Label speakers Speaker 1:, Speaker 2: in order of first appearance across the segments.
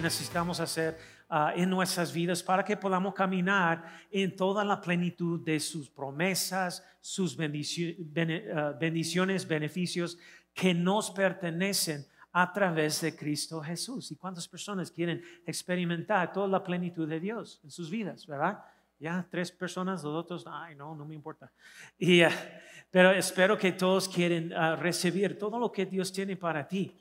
Speaker 1: Necesitamos hacer ah, en nuestras vidas para que podamos caminar en toda la plenitud de sus promesas, sus ah, bendiciones, beneficios que nos pertenecen a través de Cristo Jesús. ¿Y cuántas personas quieren experimentar toda la plenitud de Dios en sus vidas, verdad? Ya, tres personas, los otros, ay, no, no me importa. Y, ah, pero espero que todos quieren recibir todo lo que Dios tiene para ti.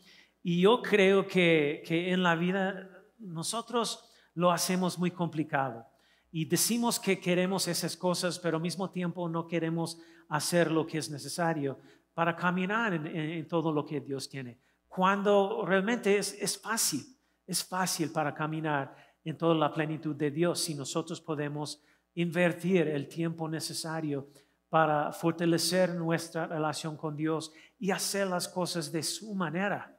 Speaker 1: Y yo creo que, que en la vida nosotros lo hacemos muy complicado. Y decimos que queremos esas cosas, pero al mismo tiempo no queremos hacer lo que es necesario para caminar en, en- todo lo que Dios tiene. Cuando realmente es, es fácil, es fácil para caminar en toda la plenitud de Dios si nosotros podemos invertir el tiempo necesario para fortalecer nuestra relación con Dios y hacer las cosas de su manera.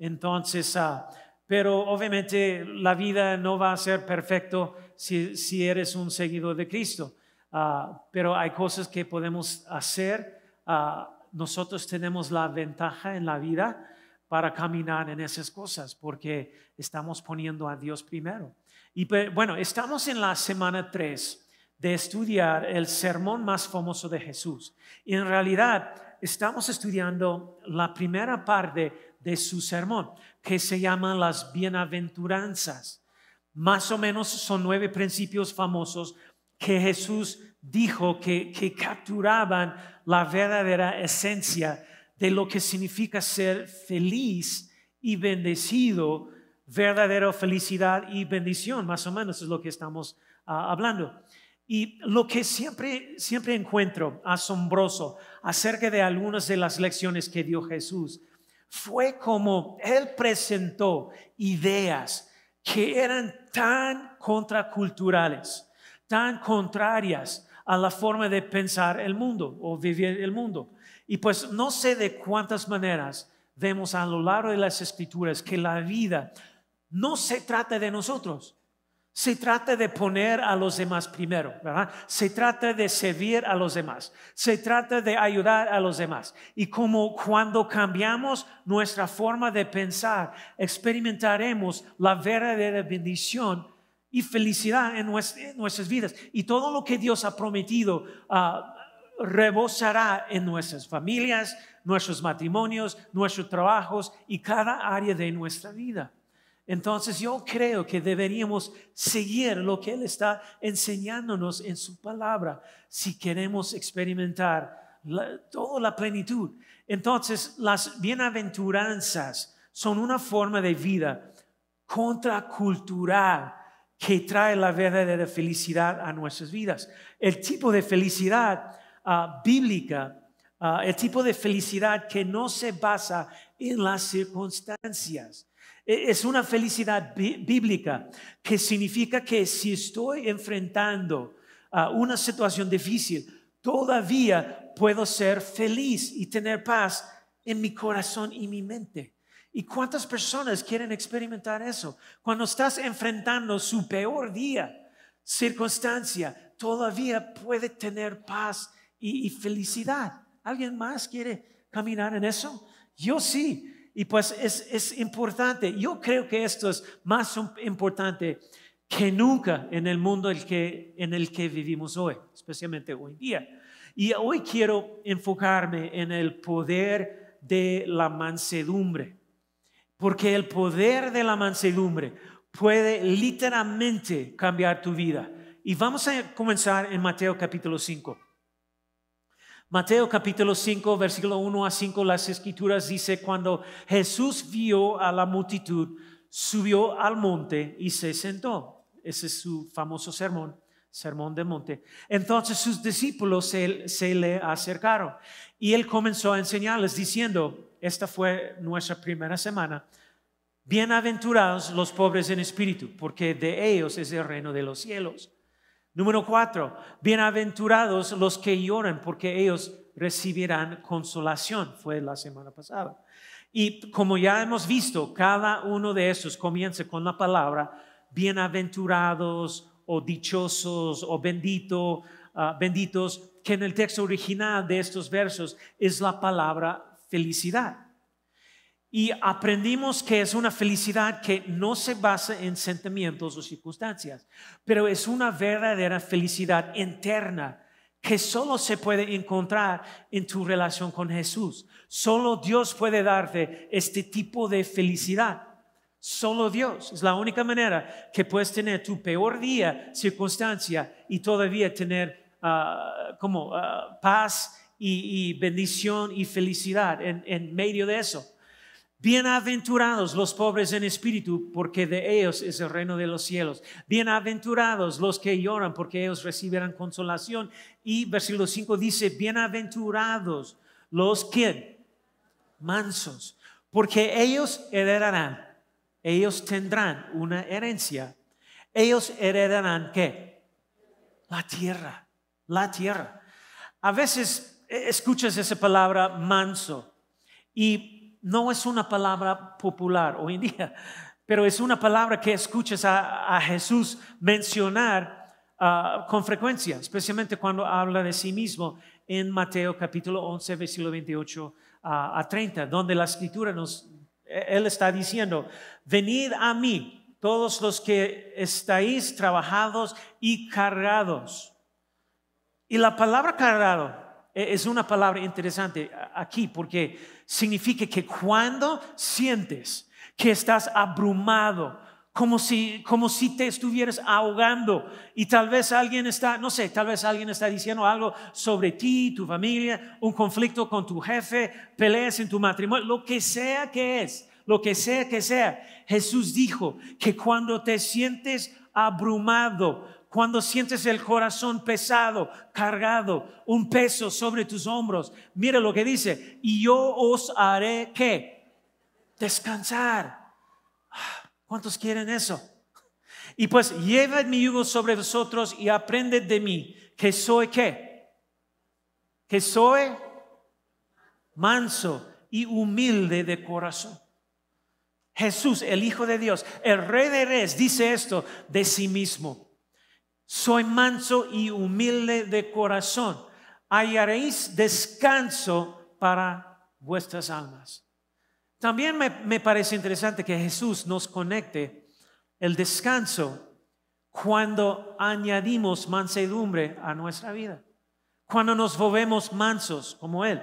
Speaker 1: Entonces, ah, pero obviamente la vida no va a ser perfecto si, si eres un seguidor de Cristo. Ah, pero hay cosas que podemos hacer. ah, nosotros tenemos la ventaja en la vida para caminar en esas cosas porque estamos poniendo a Dios primero. Y bueno, estamos en la semana 3 de estudiar el sermón más famoso de Jesús. Y en realidad estamos estudiando la primera parte de su sermón, que se llama las bienaventuranzas. Más o menos son nueve principios famosos que Jesús dijo que, que capturaban la verdadera esencia de lo que significa ser feliz y bendecido, verdadera felicidad y bendición, más o menos es lo que estamos ah, hablando. Y lo que siempre, siempre encuentro asombroso acerca de algunas de las lecciones que dio Jesús fue como Él presentó ideas que eran tan contraculturales, tan contrarias a la forma de pensar el mundo o vivir el mundo. Y pues no sé de cuántas maneras vemos a lo largo de las escrituras que la vida no se trata de nosotros, se trata de poner a los demás primero, ¿verdad? Se trata de servir a los demás, se trata de ayudar a los demás. Y como cuando cambiamos nuestra forma de pensar, experimentaremos la verdadera bendición y felicidad en, nues- en nuestras vidas. Y todo lo que Dios ha prometido ah, rebosará en nuestras familias, nuestros matrimonios, nuestros trabajos y cada área de nuestra vida. Entonces yo creo que deberíamos seguir lo que Él está enseñándonos en su palabra si queremos experimentar toda la plenitud. Entonces las bienaventuranzas son una forma de vida contracultural que trae la verdadera felicidad a nuestras vidas. El tipo de felicidad ah, bíblica, ah, el tipo de felicidad que no se basa en las circunstancias. E- Es una felicidad bí- bíblica que significa que si estoy enfrentando a una situación difícil, todavía puedo ser feliz y tener paz en mi corazón y mi mente. ¿Y cuántas personas quieren experimentar eso? Cuando estás enfrentando su peor día, circunstancia, todavía puede tener paz y, y felicidad. ¿Alguien más quiere caminar en eso? Yo sí. Y pues es, es importante. Yo creo que esto es más importante que nunca en el mundo el que, en el que vivimos hoy, especialmente hoy día. Y hoy quiero enfocarme en el poder de la mansedumbre. Porque el poder de la mansedumbre puede literalmente cambiar tu vida. Y vamos a comenzar en Mateo capítulo 5. Mateo capítulo 5, versículo 1 a 5, las escrituras dice, cuando Jesús vio a la multitud, subió al monte y se sentó. Ese es su famoso sermón, sermón del monte. Entonces sus discípulos se, se le acercaron y él comenzó a enseñarles diciendo, esta fue nuestra primera semana, bienaventurados los pobres en espíritu, porque de ellos es el reino de los cielos. Número cuatro, bienaventurados los que lloran, porque ellos recibirán consolación. Fue la semana pasada. Y como ya hemos visto, cada uno de esos comienza con la palabra bienaventurados o dichosos o bendito, ah, benditos, que en el texto original de estos versos es la palabra felicidad. Y aprendimos que es una felicidad que no se basa en sentimientos o circunstancias, pero es una verdadera felicidad interna que solo se puede encontrar en tu relación con Jesús. Solo Dios puede darte este tipo de felicidad. Solo Dios. Es la única manera que puedes tener tu peor día, circunstancia y todavía tener ah, como ah, paz y, bendición y felicidad en medio de eso. Bienaventurados los pobres en espíritu, porque de ellos es el reino de los cielos. Bienaventurados los que lloran, porque ellos recibirán consolación. Y versículo 5 dice, bienaventurados los que mansos, porque ellos heredarán, ellos tendrán una herencia. Ellos heredarán qué? La tierra, la tierra. A veces eh, escuchas esa palabra manso y no es una palabra popular hoy en día, pero es una palabra que escuchas a, Jesús mencionar ah, con frecuencia, especialmente cuando habla de sí mismo en Mateo capítulo 11, versículo 28 a 30, donde la escritura nos, él está diciendo, venid a mí todos los que estáis trabajados y cargados. Y la palabra cargado e, es una palabra interesante aquí porque significa que cuando sientes que estás abrumado, como si, como si te estuvieras ahogando y tal vez alguien está, no sé, tal vez alguien está diciendo algo sobre ti, tu familia, un conflicto con tu jefe, peleas en tu matrimonio, lo que sea que es, lo que sea que sea. Jesús dijo que cuando te sientes abrumado, cuando sientes el corazón pesado, cargado, un peso sobre tus hombros, mira lo que dice, y yo os haré qué? Descansar. ¿Cuántos quieren eso? Y pues llevad mi yugo sobre vosotros y aprended de mí, que soy qué? Que soy manso y humilde de corazón. Jesús, el Hijo de Dios, el Rey de Reyes, dice esto de sí mismo soy manso y humilde de corazón. Hallaréis descanso para vuestras almas. También me, parece interesante que Jesús nos conecte el descanso cuando añadimos mansedumbre a nuestra vida. Cuando nos volvemos mansos como Él.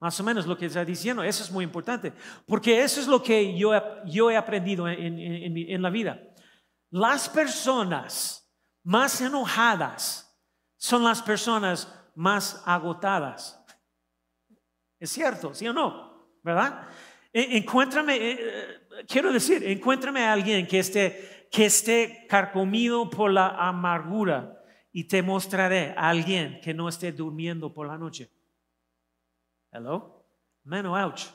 Speaker 1: Más o menos lo que está diciendo, eso es muy importante. Porque eso es lo que yo, yo he aprendido en, en la vida. Las personas más enojadas son las personas más agotadas. Es cierto, ¿sí o no? ¿Verdad? E, encuéntrame, eh, eh, quiero decir, encuéntrame a alguien que esté, que esté carcomido por la amargura y te mostraré a alguien que no esté durmiendo por la noche. Hello? Mano, ouch.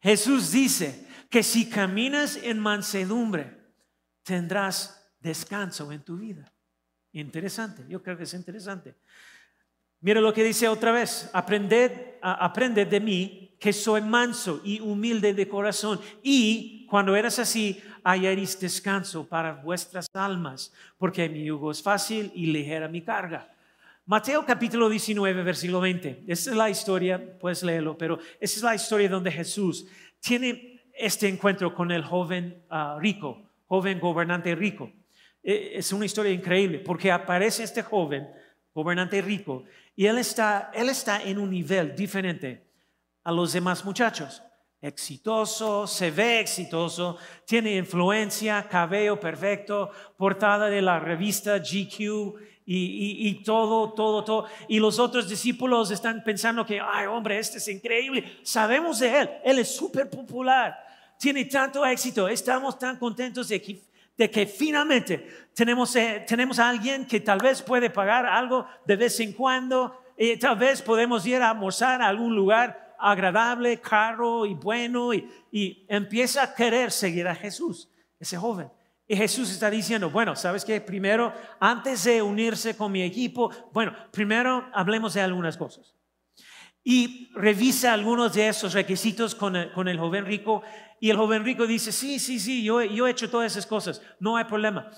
Speaker 1: Jesús dice que si caminas en mansedumbre, tendrás descanso en tu vida. Interesante, yo creo que es interesante. Mira lo que dice otra vez, aprended, de mí que soy manso y humilde de corazón y cuando eres así hallaréis descanso para vuestras almas, porque mi yugo es fácil y ligera mi carga. Mateo capítulo 19, versículo 20. Esa es la historia, puedes leerlo, pero esa es la historia donde Jesús tiene este encuentro con el joven ah, rico, joven gobernante rico. Eh, es una historia increíble porque aparece este joven, gobernante rico, y él está, él está en un nivel diferente a los demás muchachos. Exitoso, se ve exitoso, tiene influencia, cabello perfecto, portada de la revista GQ y, y, todo, todo, todo. Y los otros discípulos están pensando que, ay hombre, este es increíble. Sabemos de él, él es súper popular, tiene tanto éxito, estamos tan contentos de que de que finalmente tenemos, eh, tenemos a alguien que tal vez puede pagar algo de vez en cuando, y tal vez podemos ir a almorzar a algún lugar agradable, caro y bueno, y, empieza a querer seguir a Jesús, ese joven. Y Jesús está diciendo, bueno, ¿sabes qué? Primero, antes de unirse con mi equipo, bueno, primero hablemos de algunas cosas. Y revisa algunos de esos requisitos con el, joven rico. Y el joven rico dice, sí, sí, sí, yo, yo he hecho todas esas cosas, no hay problema.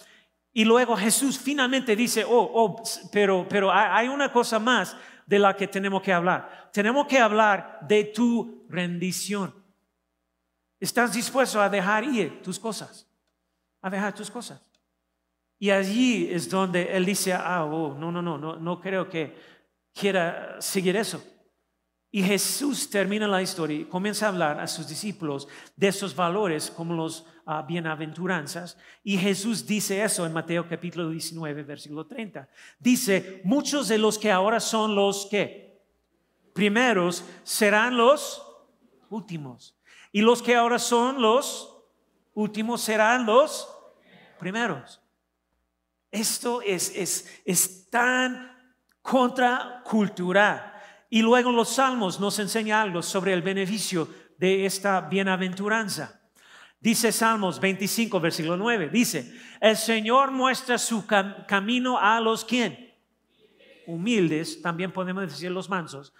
Speaker 1: Y luego Jesús finalmente dice, oh, oh, pero, pero hay una cosa más de la que tenemos que hablar. Tenemos que hablar de tu rendición. ¿Estás dispuesto a dejar ir tus cosas? A dejar tus cosas. Y allí es donde él dice, ah, oh, no, no, no, no, no creo que quiera seguir eso. Y Jesús termina la historia y comienza a hablar a sus discípulos de esos valores como los uh, bienaventuranzas. Y Jesús dice eso en Mateo capítulo 19, versículo 30. Dice, muchos de los que ahora son los que primeros serán los últimos. Y los que ahora son los últimos serán los primeros. Esto es, es, es tan contracultural y luego los salmos nos enseñan algo sobre el beneficio de esta bienaventuranza. Dice Salmos 25, versículo 9, dice, el Señor muestra su camino a los quien? Humildes, también podemos decir los mansos,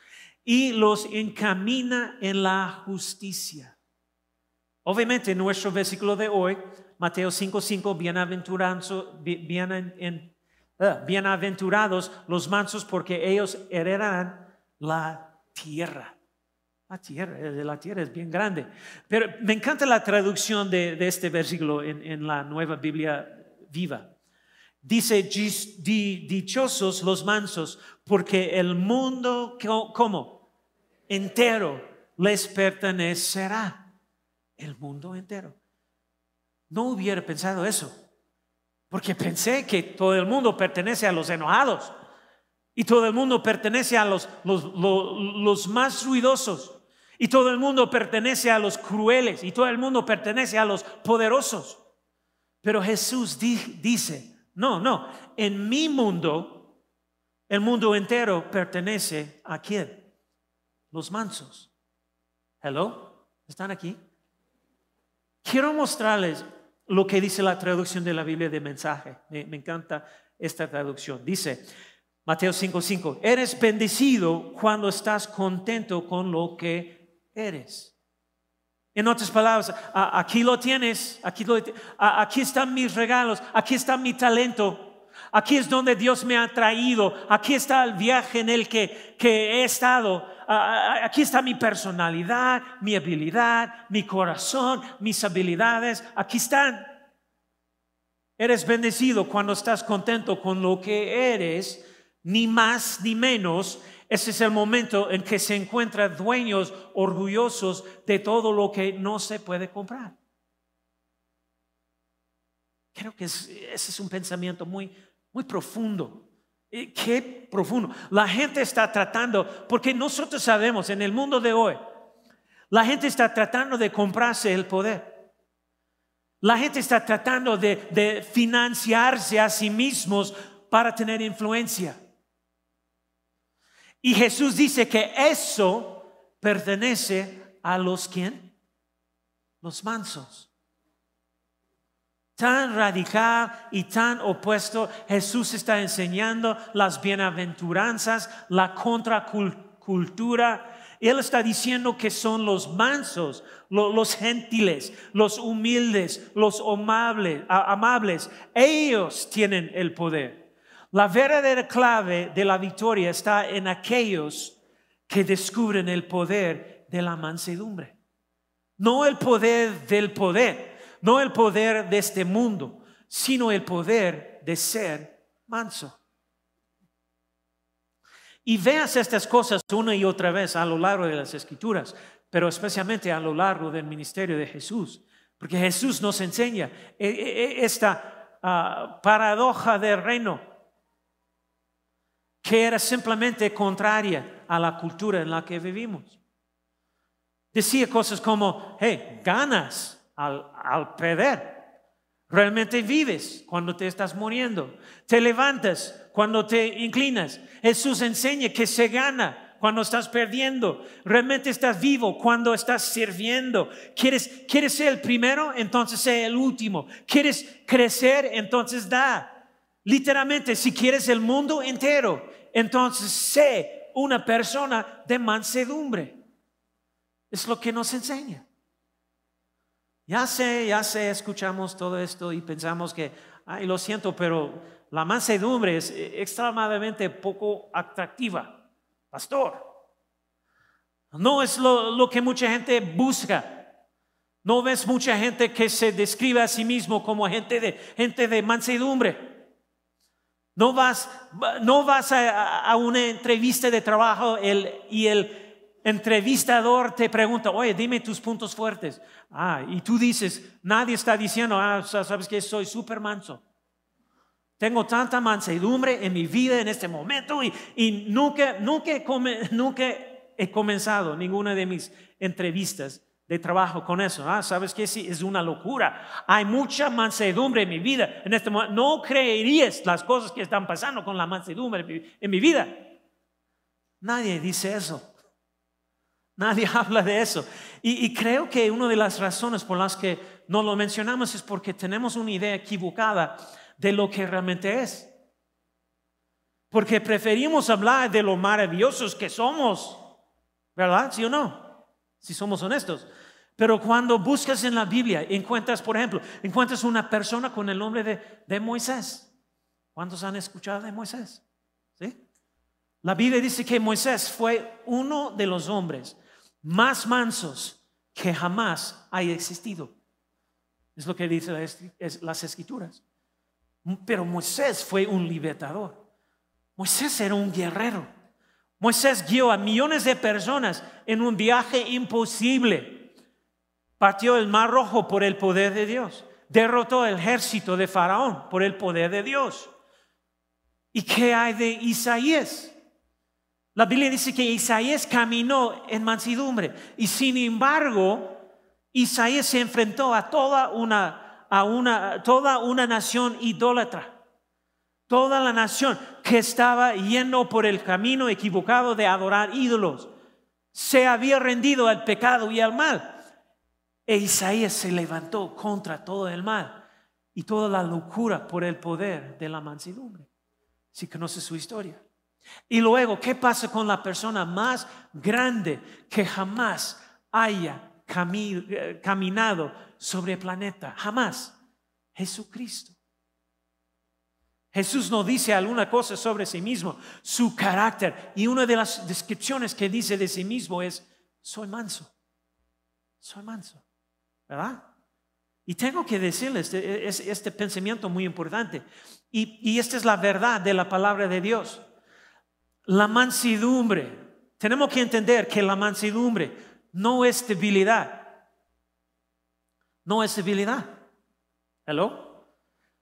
Speaker 1: y los encamina en la justicia. Obviamente, en nuestro versículo de hoy, Mateo 5, 5, ah, bienaventurados los mansos porque ellos heredarán la tierra. La tierra, eh, la tierra es bien grande. Pero me encanta la traducción de, este versículo en, la nueva Biblia viva. Dice, dichosos los mansos, porque el mundo, ¿cómo? Entero les pertenecerá. El mundo entero. No hubiera pensado eso, porque pensé que todo el mundo pertenece a los enojados. Y todo el mundo pertenece a los, los, más ruidosos. Y todo el mundo pertenece a los crueles. Y todo el mundo pertenece a los poderosos. Pero Jesús dice, no, no, en mi mundo, el mundo entero pertenece a quién? Los mansos. Hello, ¿están aquí? Quiero mostrarles lo que dice la traducción de la Biblia de mensaje. me encanta esta traducción. Dice, Mateo 5:5, eres bendecido cuando estás contento con lo que eres. En otras palabras, aquí lo tienes, aquí, aquí están mis regalos, aquí está mi talento, aquí es donde Dios me ha traído, aquí está el viaje en el que, que he estado, aquí está mi personalidad, mi habilidad, mi corazón, mis habilidades, aquí están. Eres bendecido cuando estás contento con lo que eres ni más ni menos. Ese es el momento en que se encuentran dueños orgullosos de todo lo que no se puede comprar. Creo que ese es un pensamiento muy, muy profundo. Qué profundo. La gente está tratando, porque nosotros sabemos en el mundo de hoy, la gente está tratando de comprarse el poder. La gente está tratando de financiarse a sí mismos para tener influencia. Y Jesús dice que eso pertenece a los quien? Los mansos. Tan radical y tan opuesto, Jesús está enseñando las bienaventuranzas, la contracultura. Él está diciendo que son los mansos, los gentiles, los humildes, los amables. Ellos tienen el poder. La verdadera clave de la victoria está en aquellos que descubren el poder de la mansedumbre. No el poder del poder, no el poder de este mundo, sino el poder de ser manso. Y veas estas cosas una y otra vez a lo largo de las escrituras, pero especialmente a lo largo del ministerio de Jesús, porque Jesús nos enseña eh, eh, eh, esta ah, paradoja del reino que era simplemente contraria a la cultura en la que vivimos. Decía cosas como, hey, ganas al, al perder. Realmente vives cuando te estás muriendo. Te levantas cuando te inclinas. Jesús enseña que se gana cuando estás perdiendo. Realmente estás vivo cuando estás sirviendo. ¿Quieres, quieres ser el primero? Entonces sé el último. ¿Quieres crecer? Entonces da. Literalmente, si quieres el mundo entero, entonces sé una persona de mansedumbre. Es lo que nos enseña. Ya sé, ya sé, escuchamos todo esto y pensamos que, ay, lo siento, pero la mansedumbre es extremadamente poco atractiva. Pastor, no es lo, que mucha gente busca. No ves mucha gente que se describe a sí mismo como gente de, gente de mansedumbre. No vas, no vas a, una entrevista de trabajo y el entrevistador te pregunta, oye, dime tus puntos fuertes. Ah, y tú dices, nadie está diciendo, ah, sabes que soy súper manso. Tengo tanta mansedumbre en mi vida en este momento y, nunca, nunca, nunca he comenzado ninguna de mis entrevistas de trabajo con eso. Ah, ¿Sabes que Sí, es una locura. Hay mucha mansedumbre en mi vida. En este momento, no creerías las cosas que están pasando con la mansedumbre en mi vida. Nadie dice eso. Nadie habla de eso. Y, y, creo que una de las razones por las que no lo mencionamos es porque tenemos una idea equivocada de lo que realmente es. Porque preferimos hablar de lo maravillosos que somos, ¿verdad? ¿Sí o no? Si somos honestos. Pero cuando buscas en la Biblia, encuentras, por ejemplo, encuentras una persona con el nombre de, de Moisés. ¿Cuántos han escuchado de Moisés? ¿Sí? La Biblia dice que Moisés fue uno de los hombres más mansos que jamás haya existido. Es lo que dicen las escrituras. Pero Moisés fue un libertador. Moisés era un guerrero. Moisés guió a millones de personas en un viaje imposible. Partió el mar rojo por el poder de Dios. Derrotó el ejército de Faraón por el poder de Dios. ¿Y qué hay de Isaías? La Biblia dice que Isaías caminó en mansidumbre y sin embargo Isaías se enfrentó a toda una a una, toda una nación idólatra. Toda la nación que estaba yendo por el camino equivocado de adorar ídolos se había rendido al pecado y al mal. E Isaías se levantó contra todo el mal y toda la locura por el poder de la mansedumbre. Si conoce su historia. Y luego, ¿qué pasa con la persona más grande que jamás haya eh, caminado sobre el planeta, jamás. Jesucristo. Jesús no dice alguna cosa sobre sí mismo, su carácter. Y una de las descripciones que dice de sí mismo es, soy manso, soy manso, ¿verdad? Y tengo que decirles este, este pensamiento muy importante. Y, y esta es la verdad de la palabra de Dios. La mansedumbre. Tenemos que entender que la mansedumbre no es debilidad no es civilidad. ¿Hello?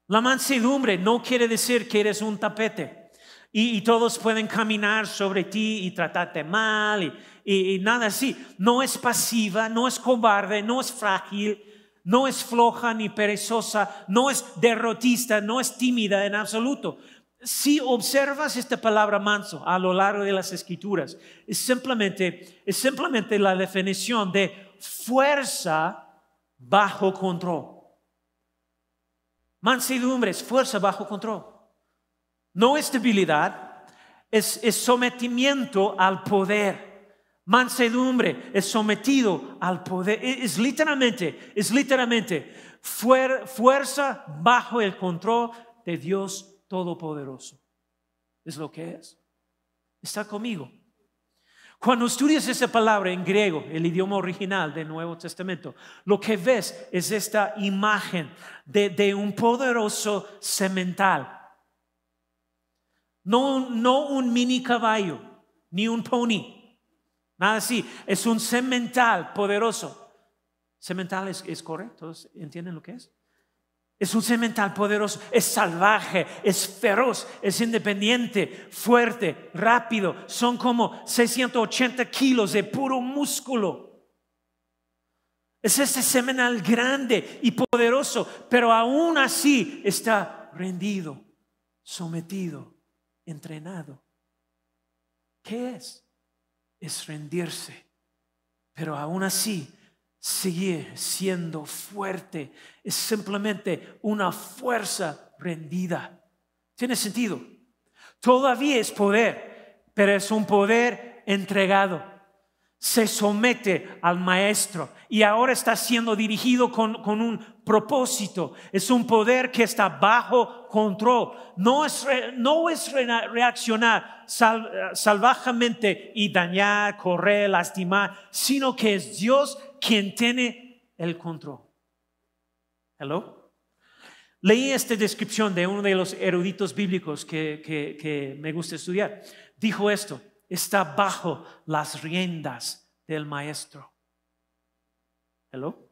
Speaker 1: La mansedumbre no quiere decir que eres un tapete y, todos pueden caminar sobre ti y tratarte mal y, nada así. No es pasiva, no es cobarde, no es frágil, no es floja ni perezosa, no es derrotista, no es tímida en absoluto. Si observas esta palabra manso a lo largo de las escrituras, es simplemente, es simplemente la definición de fuerza bajo control. Mansedumbre es fuerza bajo control. No es debilidad, es, sometimiento al poder. Mansedumbre es sometido al poder. E, es, literalmente, es literalmente fuerza bajo el control de Dios Todopoderoso. Es lo que es. Está conmigo. Cuando estudias esa palabra en griego, el idioma original del Nuevo Testamento, lo que ves es esta imagen de, un poderoso semental. No, no un mini caballo, ni un pony, nada así. Es un semental poderoso. Semental es, es correcto, ¿entienden lo que es? Es un semental poderoso, es salvaje, es feroz, es independiente, fuerte, rápido. Son como 680 kilos de puro músculo. Es ese semental grande y poderoso, pero aún así está rendido, sometido, entrenado. ¿Qué es? es rendirse, pero aún así sigue siendo fuerte. Es simplemente una fuerza rendida. ¿Tiene sentido? Todavía es poder, pero es un poder entregado se somete al maestro y ahora está siendo dirigido con, un propósito. Es un poder que está bajo control. No es, no es reaccionar salvajemente y dañar, correr, lastimar, sino que es Dios quien tiene el control. Hello. Leí esta descripción de uno de los eruditos bíblicos que, que me gusta estudiar. Dijo esto está bajo las riendas del maestro. Hello.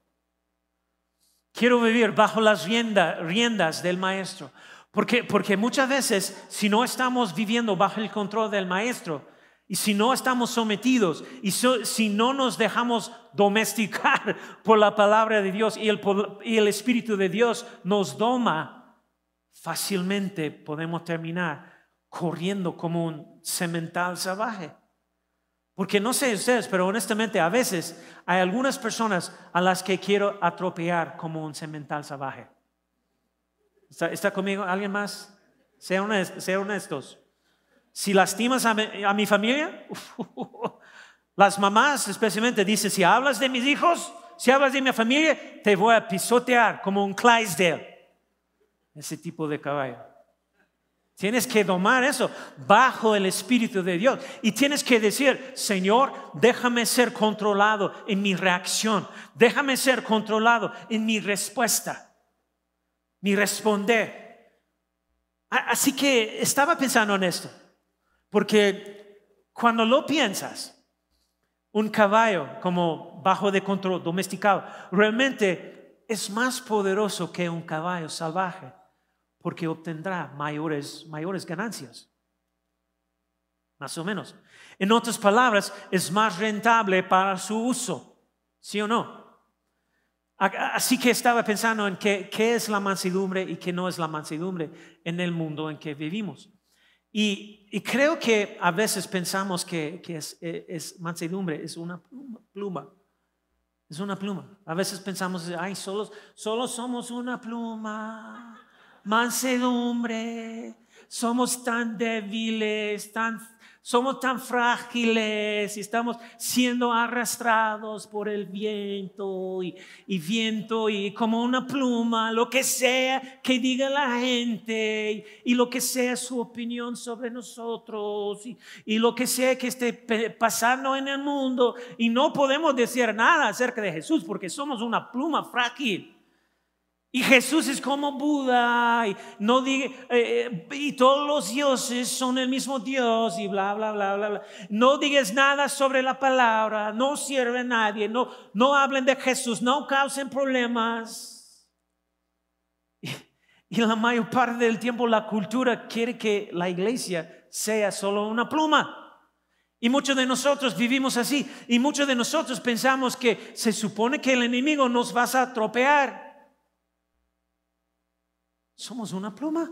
Speaker 1: Quiero vivir bajo las riendas del maestro. Porque, porque muchas veces, si no estamos viviendo bajo el control del maestro, y si no estamos sometidos, y si no nos dejamos domesticar por la palabra de Dios y el, Espíritu de Dios nos doma, fácilmente podemos terminar corriendo como un semental salvaje. Porque no sé ustedes, pero honestamente a veces hay algunas personas a las que quiero atropellar como un semental salvaje. ¿Está, conmigo alguien más? Sean honestos. Si lastimas a mi, familia, las mamás especialmente dicen, si hablas de mis hijos, si hablas de mi familia, te voy a pisotear como un Clydesdale. Ese tipo de caballo. Tienes que domar eso bajo el Espíritu de Dios. Y tienes que decir, Señor, déjame ser controlado en mi reacción. Déjame ser controlado en mi respuesta. Mi responder. Así que estaba pensando en esto. Porque cuando lo piensas, un caballo como bajo de control, domesticado, realmente es más poderoso que un caballo salvaje porque obtendrá mayores, mayores ganancias. Más o menos. En otras palabras, es más rentable para su uso. ¿Sí o no? Así que estaba pensando en qué, qué es la mansedumbre y qué no es la mansedumbre en el mundo en que vivimos. Y, y creo que a veces pensamos que, que es, es, mansedumbre, es una pluma. Es una pluma. A veces pensamos, ay, solo, solo somos una pluma mansedumbre. Somos tan débiles, tan, somos tan frágiles y estamos siendo arrastrados por el viento y, viento y como una pluma, lo que sea que diga la gente y, lo que sea su opinión sobre nosotros y, lo que sea que esté pasando en el mundo y no podemos decir nada acerca de Jesús porque somos una pluma frágil. Y Jesús es como Buda y, no diga, eh, y todos los dioses son el mismo Dios y bla, bla, bla, bla, bla. No digas nada sobre la palabra, no sirve a nadie, no, no hablen de Jesús, no causen problemas. Y, y la mayor parte del tiempo la cultura quiere que la iglesia sea solo una pluma. Y muchos de nosotros vivimos así. Y muchos de nosotros pensamos que se supone que el enemigo nos va a atropellar. Somos una pluma.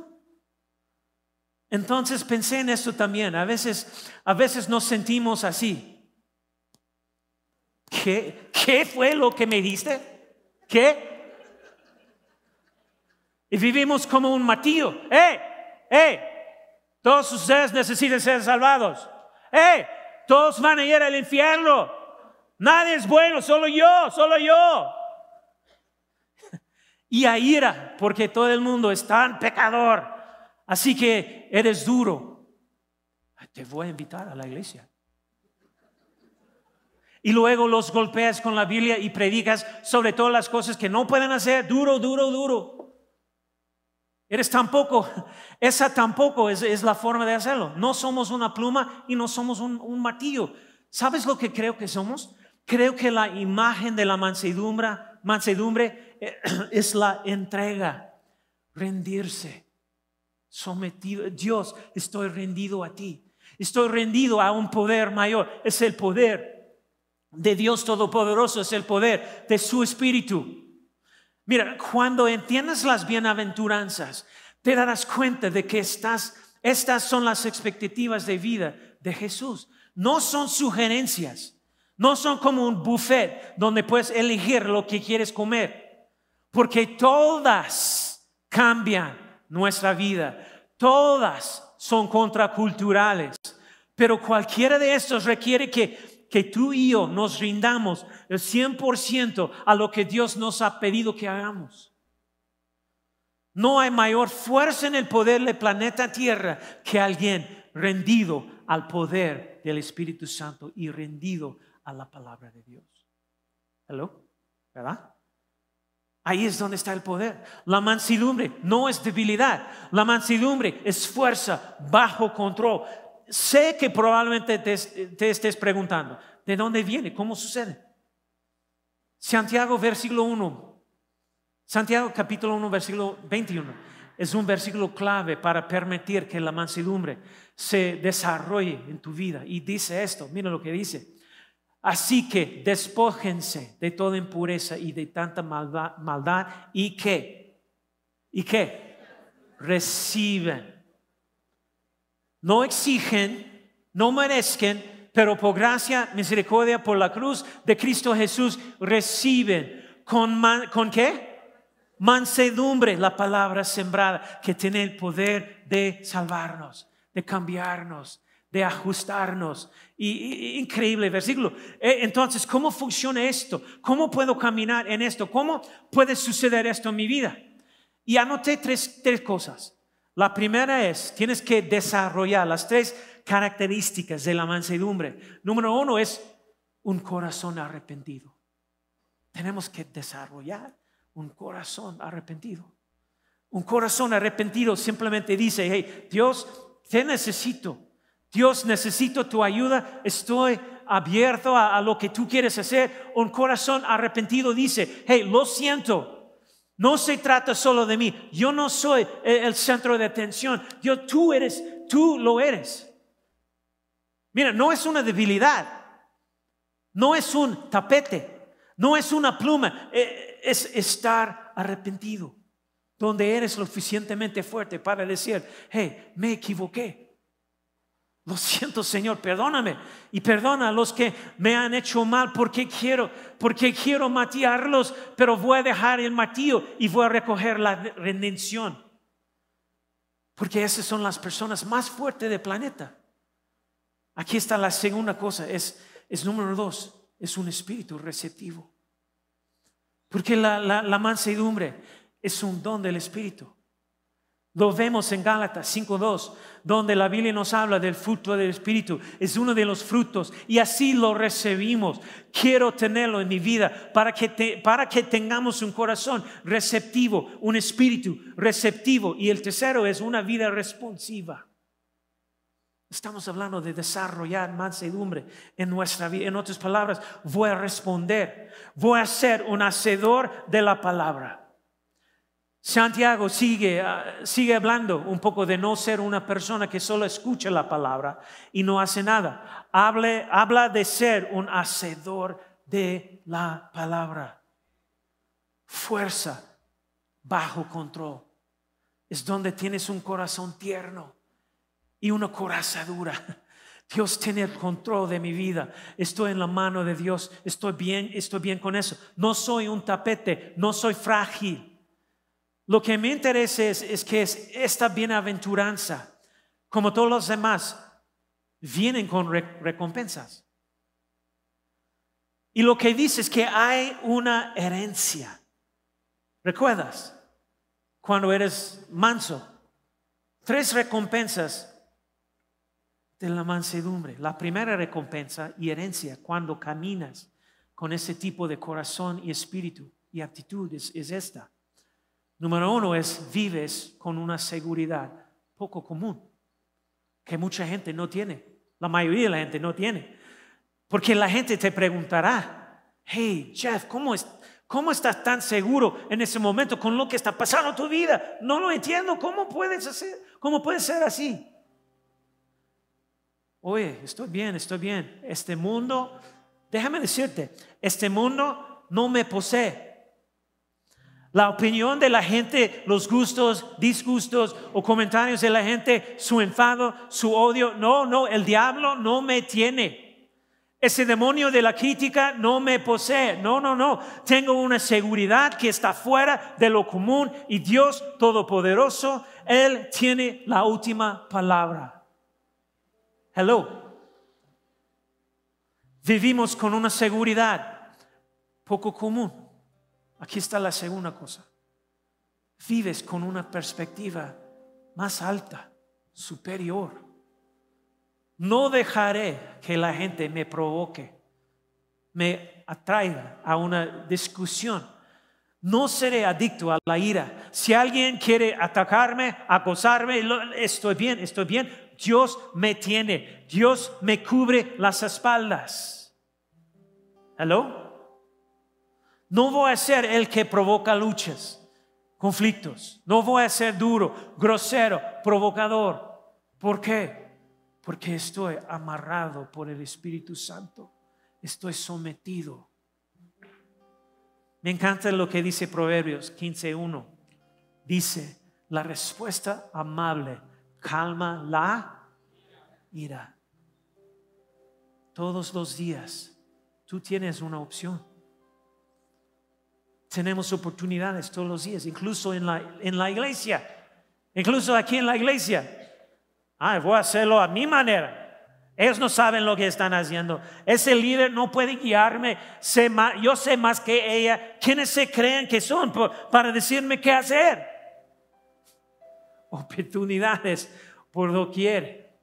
Speaker 1: Entonces pensé en esto también. A veces, a veces nos sentimos así. ¿Qué, ¿Qué fue lo que me diste? ¿Qué? Y vivimos como un matillo. ¡Eh! ¡Eh! Todos ustedes necesitan ser salvados. ¡Eh! Todos van a ir al infierno. Nadie es bueno, solo yo, solo yo y a ira, porque todo el mundo es tan pecador. Así que eres duro. Te voy a invitar a la iglesia. Y luego los golpeas con la Biblia y predicas sobre todas las cosas que no pueden hacer. Duro, duro, duro. Eres tampoco, esa tampoco es, la forma de hacerlo. No somos una pluma y no somos un, un martillo. ¿Sabes lo que creo que somos? Creo que la imagen de la mansedumbre, mansedumbre es la entrega, rendirse, sometido. Dios, estoy rendido a ti. Estoy rendido a un poder mayor. Es el poder de Dios Todopoderoso, es el poder de su Espíritu. Mira, cuando entiendes las bienaventuranzas, te darás cuenta de que estas son las expectativas de vida de Jesús. No son sugerencias. No son como un buffet donde puedes elegir lo que quieres comer. Porque todas cambian nuestra vida. Todas son contraculturales. Pero cualquiera de estos requiere que, que tú y yo nos rindamos el 100% a lo que Dios nos ha pedido que hagamos. No hay mayor fuerza en el poder del planeta Tierra que alguien rendido al poder del Espíritu Santo y rendido a la palabra de Dios. ¿Hello? ¿Verdad? Ahí es donde está el poder. La mansedumbre no es debilidad. La mansedumbre es fuerza bajo control. Sé que probablemente te, estés preguntando, ¿de dónde viene? ¿Cómo sucede? Santiago versículo 1 Santiago capítulo 1, versículo 21 es un versículo clave para permitir que la mansedumbre se desarrolle en tu vida. Y dice esto, mira lo que dice. Así que despójense de toda impureza y de tanta maldad, y que, y que reciben. No exigen, no merezcan, pero por gracia, misericordia, por la cruz de Cristo Jesús, reciben. ¿Con, ¿con qué? mansedumbre, la palabra sembrada, que tiene el poder de salvarnos, de cambiarnos, de ajustarnos. Y, increíble versículo. Eh, entonces, ¿cómo funciona esto? ¿Cómo puedo caminar en esto? ¿Cómo puede suceder esto en mi vida? Y anoté tres, tres cosas. La primera es, tienes que desarrollar las tres características de la mansedumbre. Número uno es un corazón arrepentido. Tenemos que desarrollar un corazón arrepentido. Un corazón arrepentido simplemente dice, hey, Dios, te necesito. Dios, necesito tu ayuda. Estoy abierto a, lo que tú quieres hacer. Un corazón arrepentido dice, hey, lo siento. No se trata solo de mí. Yo no soy el centro de atención. Yo, tú eres, tú lo eres. Mira, no es una debilidad. No es un tapete. No es una pluma. Eh, es estar arrepentido, donde eres lo suficientemente fuerte para decir, hey, me equivoqué. Lo siento, Señor, perdóname y perdona a los que me han hecho mal porque quiero, porque quiero matarlos, pero voy a dejar el martillo y voy a recoger la redención. Porque esas son las personas más fuertes del planeta. Aquí está la segunda cosa, es, es número dos, es un espíritu receptivo. Porque la, mansedumbre es un don del Espíritu. Lo vemos en Gálatas 5.2, donde la Biblia nos habla del fruto del Espíritu. Es uno de los frutos y así lo recibimos. Quiero tenerlo en mi vida para que, para que tengamos un corazón receptivo, un espíritu receptivo. Y el tercero es una vida responsiva. Estamos hablando de desarrollar mansedumbre en nuestra vida. En otras palabras, voy a responder, voy a ser un hacedor de la palabra. Santiago sigue, ah, sigue hablando un poco de no ser una persona que solo escucha la palabra y no hace nada. Habla de ser un hacedor de la palabra. Fuerza bajo control. Es donde tienes un corazón tierno y una coraza dura. Dios tiene el control de mi vida. Estoy en la mano de Dios. Estoy bien, estoy bien con eso. No soy un tapete, no soy frágil. Lo que me interesa es, que esta bienaventuranza, como todos los demás, vienen con recompensas. Y lo que dice es que hay una herencia. ¿Recuerdas? Cuando eres manso, tres recompensas de la mansedumbre. La primera recompensa y herencia cuando caminas con ese tipo de corazón y espíritu y actitud es, esta. Número uno es vives con una seguridad poco común, que mucha gente no tiene. La mayoría de la gente no tiene. Porque la gente te preguntará, hey Jeff, ¿cómo, es, ¿cómo estás tan seguro en ese momento con lo que está pasando en tu vida? No lo entiendo, ¿cómo puedes hacer? ¿Cómo puede ser así? Oye, estoy bien, estoy bien. Este mundo, déjame decirte, este mundo no me posee. La opinión de la gente, los gustos, disgustos o comentarios de la gente, su enfado, su odio. No, no, el diablo no me tiene. Ese demonio de la crítica no me posee. No, no, no. Tengo una seguridad que está fuera de lo común y Dios Todopoderoso, Él tiene la última palabra. Hello. Vivimos con una seguridad poco común. Aquí está la segunda cosa. Vives con una perspectiva más alta, superior. No dejaré que la gente me provoque, me atraiga a una discusión. No seré adicto a la ira. Si alguien quiere atacarme, acosarme, estoy bien, estoy bien. Dios me tiene. Dios me cubre las espaldas. ¿Hello? No voy a ser el que provoca luchas, conflictos. No voy a ser duro, grosero, provocador. ¿Por qué? Porque estoy amarrado por el Espíritu Santo. Estoy sometido. Me encanta lo que dice Proverbios 15.1. Dice, la respuesta amable calma la ira. Todos los días tú tienes una opción. Tenemos oportunidades todos los días, incluso en la, en la iglesia, incluso aquí en la iglesia. Ah, voy a hacerlo a mi manera. Ellos no saben lo que están haciendo. Ese líder no puede guiarme. yo sé más que ella. ¿Quiénes se creen que son para decirme qué hacer? Oportunidades por doquier.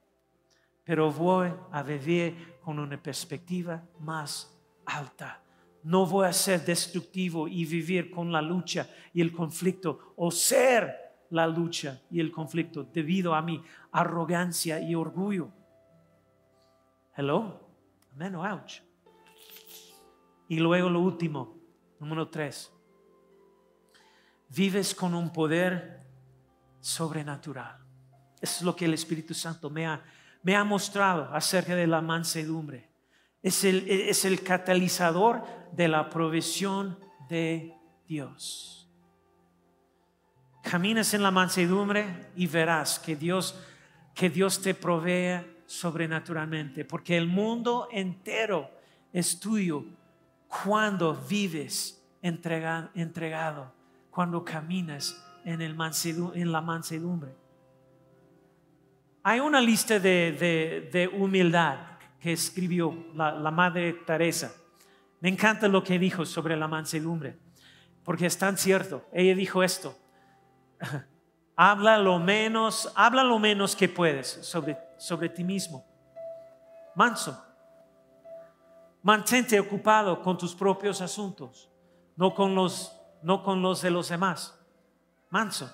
Speaker 1: Pero voy a vivir con una perspectiva más alta no voy a ser destructivo y vivir con la lucha y el conflicto o ser la lucha y el conflicto debido a mi arrogancia y orgullo. Hello, amen ouch. Y luego lo último, número tres. Vives con un poder sobrenatural. Eso es lo que el Espíritu Santo me ha, me ha mostrado acerca de la mansedumbre. Es el, es el catalizador de la provisión de Dios. Caminas en la mansedumbre y verás que Dios, que Dios te provee sobrenaturalmente, porque el mundo entero es tuyo cuando vives entregado, cuando caminas en, el en la mansedumbre. Hay una lista de, de humildad que escribió la, Madre Teresa. Me encanta lo que dijo sobre la mansedumbre, porque es tan cierto. Ella dijo esto, habla lo menos, habla lo menos que puedes sobre, sobre ti mismo. Manso. Mantente ocupado con tus propios asuntos, no con los, no con los de los demás. Manso.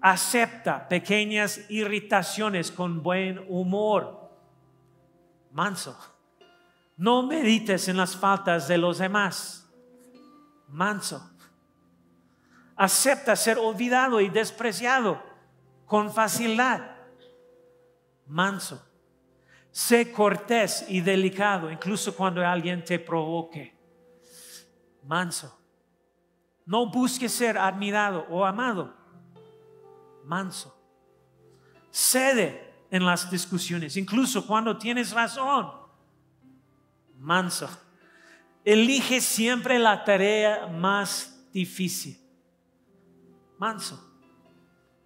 Speaker 1: Acepta pequeñas irritaciones con buen humor manso. No medites en las faltas de los demás. Manso. Acepta ser olvidado y despreciado con facilidad. Manso. Sé cortés y delicado, incluso cuando alguien te provoque. Manso. No busques ser admirado o amado. Manso. Cede en las discusiones, incluso cuando tienes razón. Manso. Elige siempre la tarea más difícil. Manso.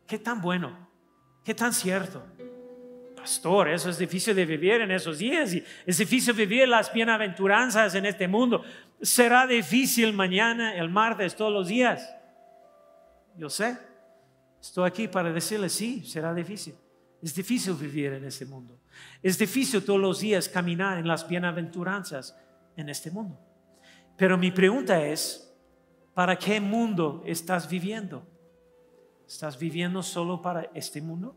Speaker 1: Qué tan bueno, qué tan cierto. Pastor, eso es difícil de vivir en esos días y es difícil vivir las bienaventuranzas en este mundo. Será difícil mañana, el martes, todos los días. Yo sé. Estoy aquí para decirle, sí, será difícil. Es difícil vivir en este mundo. Es difícil todos los días caminar en las bienaventuranzas en este mundo. Pero mi pregunta es, ¿para qué mundo estás viviendo? ¿Estás viviendo solo para este mundo?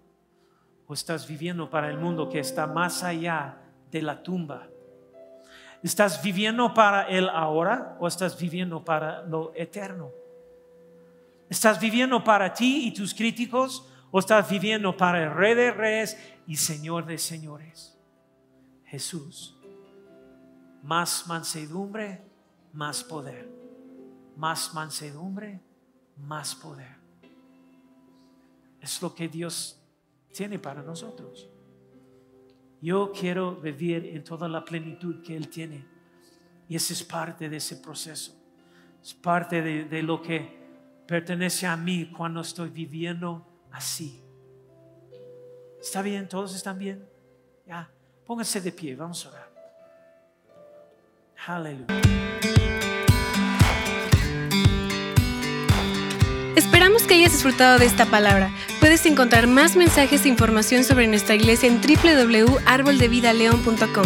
Speaker 1: ¿O estás viviendo para el mundo que está más allá de la tumba? ¿Estás viviendo para el ahora o estás viviendo para lo eterno? ¿Estás viviendo para ti y tus críticos o estás viviendo para el Rey de Reyes y Señor de Señores? Jesús. Más mansedumbre, más poder. más mansedumbre, más poder. Es lo que Dios tiene para nosotros. Yo quiero vivir en toda la plenitud que Él tiene. Y ese es parte de ese proceso. Es parte de lo que pertenece a mí cuando estoy viviendo así. ¿Está bien? ¿Todos están bien? Ya, pónganse de pie, vamos a orar. Aleluya.
Speaker 2: Esperamos que hayas disfrutado de esta palabra. Puedes encontrar más mensajes e información sobre nuestra iglesia en www.arboldevidaleon.com.